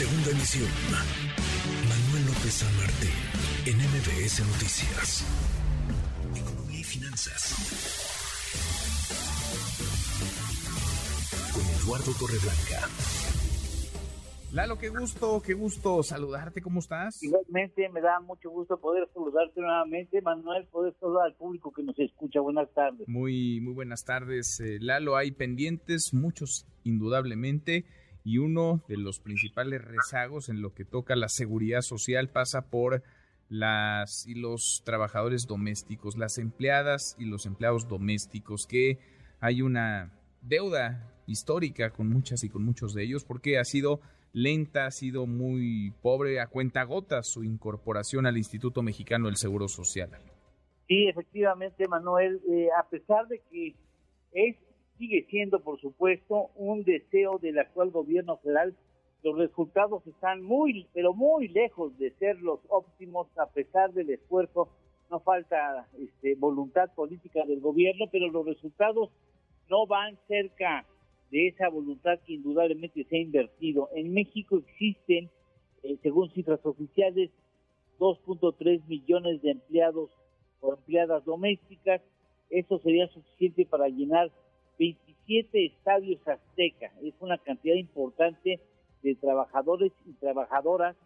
Segunda emisión. Manuel López San Martín, en MBS Noticias. Economía y finanzas. Con Eduardo Torreblanca. Lalo, qué gusto, qué gusto saludarte, ¿cómo estás? Igualmente, me da mucho gusto poder saludarte nuevamente, Manuel, poder saludar al público que nos escucha. Buenas tardes. Muy, muy buenas tardes, eh, Lalo. Hay pendientes, muchos indudablemente, y uno de los principales rezagos en lo que toca la seguridad social pasa por las y los trabajadores domésticos, las empleadas y los empleados domésticos, que hay una deuda histórica con muchas y con muchos de ellos, porque ha sido lenta, ha sido muy pobre, a cuenta gota su incorporación al Instituto Mexicano del Seguro Social. Sí, efectivamente, Manuel, eh, a pesar de que es sigue siendo, por supuesto, un deseo del actual gobierno federal, los resultados están muy, pero muy lejos de ser los óptimos, a pesar del esfuerzo. No falta este, voluntad política del gobierno, pero los resultados no van cerca de esa voluntad que indudablemente se ha invertido. En México existen, eh, según cifras oficiales, 2.3 millones de empleados o empleadas domésticas. Eso sería suficiente para llenar 27 estadios azteca. Es una cantidad importante de trabajadores y trabajadoras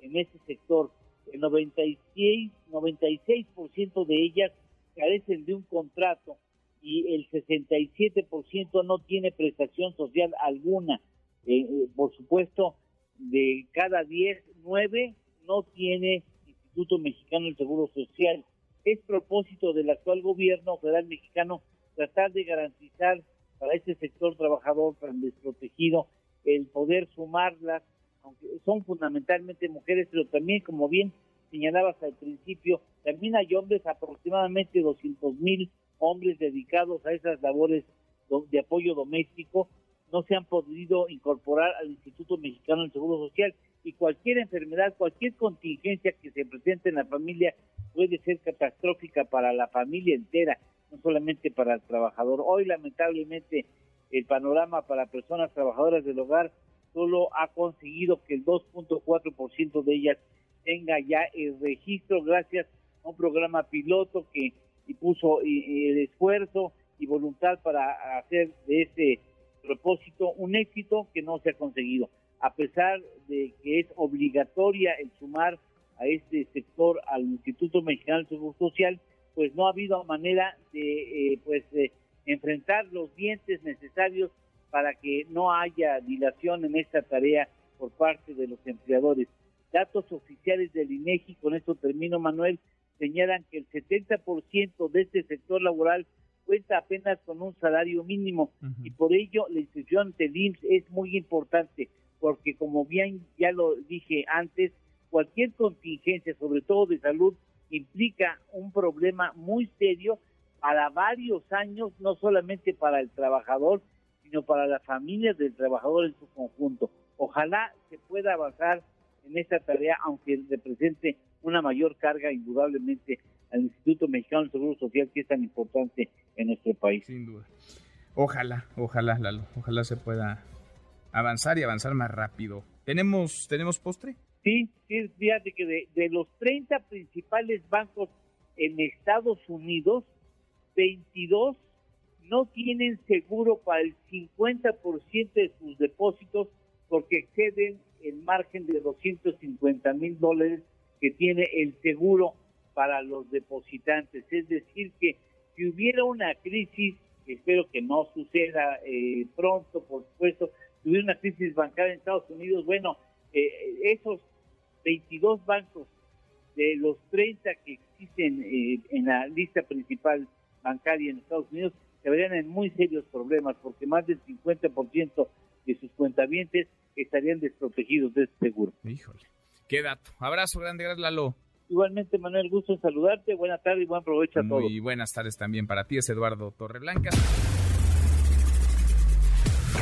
en ese sector. El 96, 96% de ellas carecen de un contrato y el 67% no tiene prestación social alguna. Eh, eh, por supuesto, de cada 10, 9 no tiene Instituto Mexicano del Seguro Social. Es propósito del actual gobierno federal mexicano tratar de garantizar para este sector trabajador tan desprotegido el poder sumarlas, aunque son fundamentalmente mujeres, pero también, como bien señalabas al principio, también hay hombres, aproximadamente 200 mil hombres dedicados a esas labores de apoyo doméstico no se han podido incorporar al Instituto Mexicano del Seguro Social y cualquier enfermedad, cualquier contingencia que se presente en la familia puede ser catastrófica para la familia entera, no solamente para el trabajador. Hoy lamentablemente el panorama para personas trabajadoras del hogar solo ha conseguido que el 2.4% de ellas tenga ya el registro gracias a un programa piloto que puso el esfuerzo y voluntad para hacer de ese propósito un éxito que no se ha conseguido. A pesar de que es obligatoria el sumar a este sector al Instituto Mexicano de Seguro Social, pues no ha habido manera de eh, pues enfrentar los dientes necesarios para que no haya dilación en esta tarea por parte de los empleadores. Datos oficiales del INEGI, con esto termino Manuel, señalan que el 70% de este sector laboral cuenta apenas con un salario mínimo y por ello la institución del IMSS es muy importante porque como bien ya lo dije antes, cualquier contingencia, sobre todo de salud, implica un problema muy serio para varios años, no solamente para el trabajador, sino para las familias del trabajador en su conjunto. Ojalá se pueda avanzar en esta tarea, aunque represente una mayor carga indudablemente al Instituto Mexicano del Seguro Social que es tan importante en nuestro país. Sin duda. Ojalá, ojalá, Lalo, ojalá se pueda avanzar y avanzar más rápido. ¿Tenemos, ¿tenemos postre? Sí, sí, fíjate que de, de los 30 principales bancos en Estados Unidos, 22 no tienen seguro para el 50% de sus depósitos porque exceden el margen de 250 mil dólares que tiene el seguro para los depositantes. Es decir, que si hubiera una crisis, espero que no suceda eh, pronto, por supuesto, si hubiera una crisis bancaria en Estados Unidos, bueno, eh, esos 22 bancos de los 30 que existen eh, en la lista principal bancaria en Estados Unidos se verían en muy serios problemas porque más del 50% de sus cuentavientes estarían desprotegidos de este seguro. Híjole. Qué dato. Abrazo grande, gracias Lalo. Igualmente, Manuel, gusto en saludarte. Buenas tardes y buen provecho a todos. Muy buenas tardes también para ti, es Eduardo Torreblanca.